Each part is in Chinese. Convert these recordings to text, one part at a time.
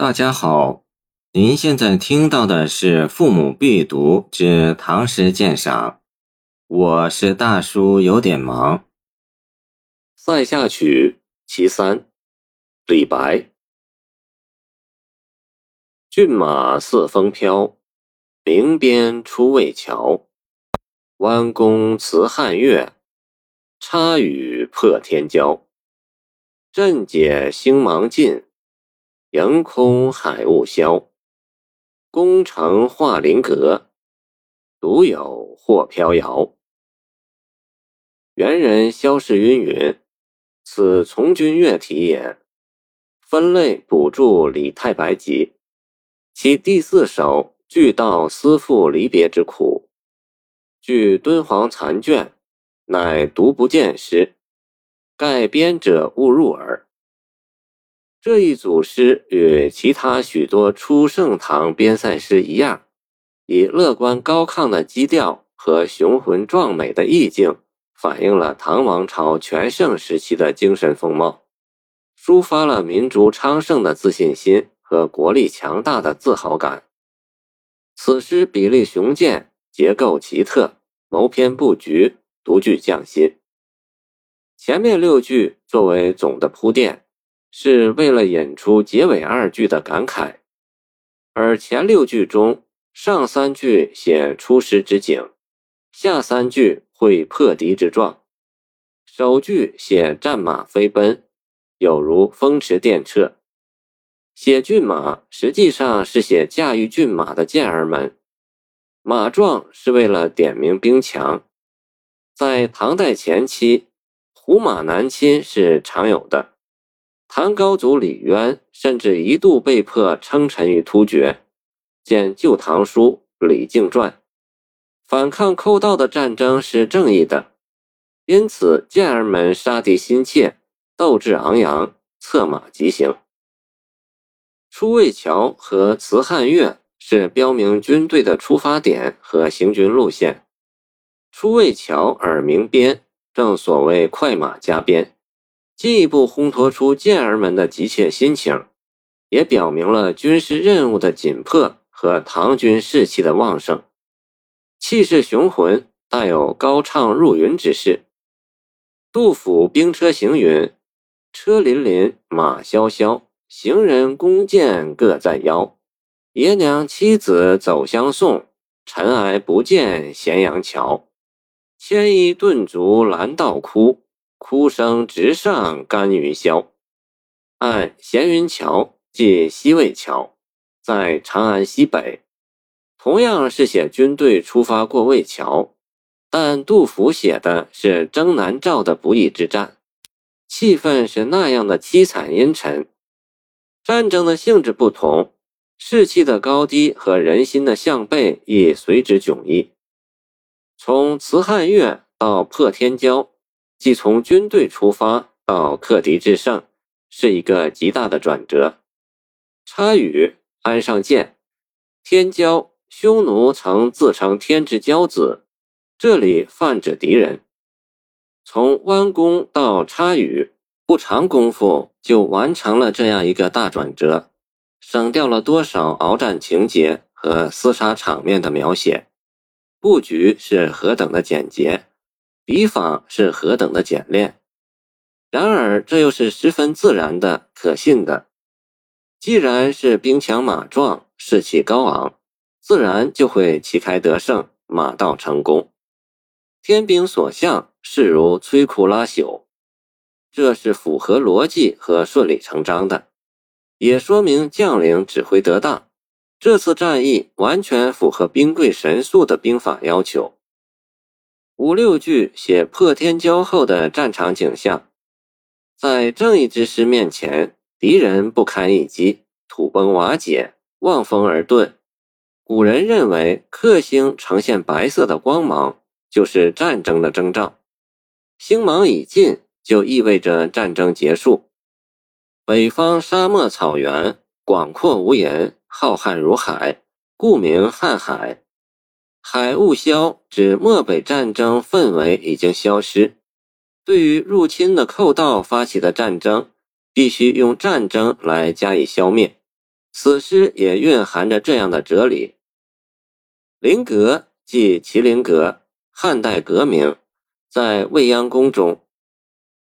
大家好，您现在听到的是《父母必读之唐诗鉴赏》，我是大叔，有点忙。《塞下曲·其三》李白：骏马似风飘，鸣鞭出渭桥。弯弓辞汉月，插羽破天骄。阵解星芒尽。迎空海雾消，宫城画林阁，独有或飘摇。元人萧士云云：“此从军乐题也。”分类补注《李太白集》，其第四首俱道思妇离别之苦。据敦煌残卷，乃独不见诗，盖编者误入耳。这一组诗与其他许多初盛唐边塞诗一样，以乐观高亢的基调和雄浑壮美的意境，反映了唐王朝全盛时期的精神风貌，抒发了民族昌盛的自信心和国力强大的自豪感。此诗比例雄健，结构奇特，谋篇布局独具匠心。前面六句作为总的铺垫。是为了引出结尾二句的感慨，而前六句中，上三句写出师之景，下三句会破敌之状。首句写战马飞奔，有如风驰电掣；写骏马，实际上是写驾驭骏马的健儿们。马壮是为了点明兵强。在唐代前期，胡马南侵是常有的。唐高祖李渊甚至一度被迫称臣于突厥，见《旧唐书·李靖传》。反抗寇盗的战争是正义的，因此健儿们杀敌心切，斗志昂扬，策马疾行。出渭桥和辞汉月是标明军队的出发点和行军路线。出渭桥而鸣鞭，正所谓快马加鞭。进一步烘托出健儿们的急切心情，也表明了军事任务的紧迫和唐军士气的旺盛，气势雄浑，带有高唱入云之势。杜甫《兵车行》云：“车辚辚，马萧萧，行人弓箭各在腰。爷娘妻子走相送，尘埃不见咸阳桥。牵衣顿足拦道哭。”哭声直上干云霄。按闲云桥即西魏桥，在长安西北，同样是写军队出发过魏桥，但杜甫写的是征南诏的不义之战，气氛是那样的凄惨阴沉。战争的性质不同，士气的高低和人心的向背亦随之迥异。从辞汉月到破天骄。即从军队出发到克敌制胜，是一个极大的转折。插羽安上箭，天骄匈奴曾自称天之骄子，这里泛指敌人。从弯弓到插羽，不长功夫就完成了这样一个大转折，省掉了多少鏖战情节和厮杀场面的描写，布局是何等的简洁。笔法是何等的简练，然而这又是十分自然的、可信的。既然是兵强马壮、士气高昂，自然就会旗开得胜、马到成功。天兵所向，势如摧枯拉朽，这是符合逻辑和顺理成章的，也说明将领指挥得当。这次战役完全符合兵贵神速的兵法要求。五六句写破天骄后的战场景象，在正义之师面前，敌人不堪一击，土崩瓦解，望风而遁。古人认为，克星呈现白色的光芒，就是战争的征兆。星芒已尽，就意味着战争结束。北方沙漠草原广阔无垠，浩瀚如海，故名瀚海。海雾消，指漠北战争氛围已经消失。对于入侵的寇盗发起的战争，必须用战争来加以消灭。此诗也蕴含着这样的哲理。麟阁即麒麟阁，汉代阁名，在未央宫中。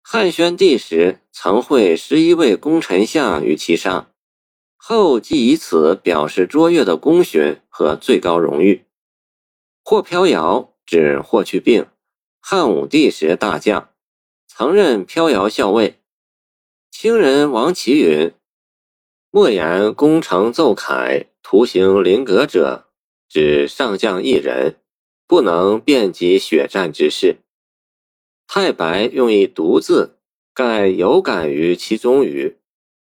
汉宣帝时曾会十一位功臣相于其上，后即以此表示卓越的功勋和最高荣誉。霍飘摇指霍去病，汉武帝时大将，曾任飘摇校尉。清人王琦云：“莫言功成奏凯，图形麟阁者。”指上将一人，不能遍及血战之事。太白用一独字，盖有感于其中语。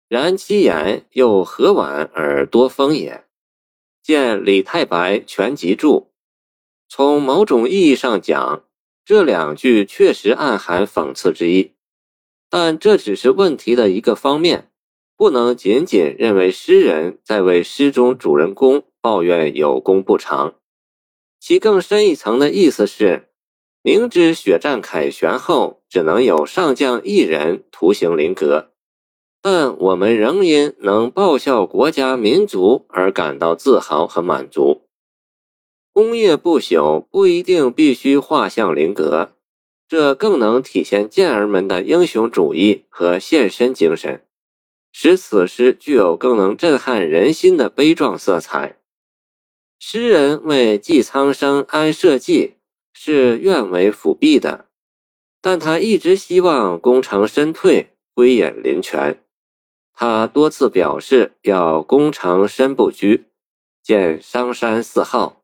然其言又和婉而多风也。见李太白全集注。从某种意义上讲，这两句确实暗含讽刺之意，但这只是问题的一个方面，不能仅仅认为诗人在为诗中主人公。抱怨有功不长，其更深一层的意思是，明知血战凯旋后只能有上将一人图形麟阁，但我们仍因能报效国家民族而感到自豪和满足。功业不朽不一定必须画像灵格，这更能体现健儿们的英雄主义和献身精神，使此诗具有更能震撼人心的悲壮色彩。诗人为济苍生安社稷是愿为辅弼的，但他一直希望功成身退，归隐林泉。他多次表示要功成身不居，见商山四号；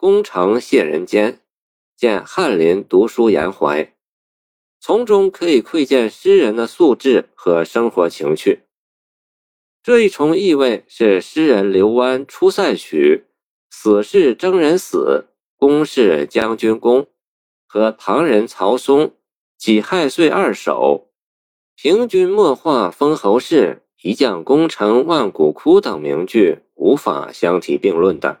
功成谢人间，见翰林读书言怀。从中可以窥见诗人的素质和生活情趣。这一重意味是诗人刘湾《出塞曲》。死是征人死，功是将军功，和唐人曹嵩己亥岁二首，平君莫话封侯事，一将功成万骨枯等名句无法相提并论的。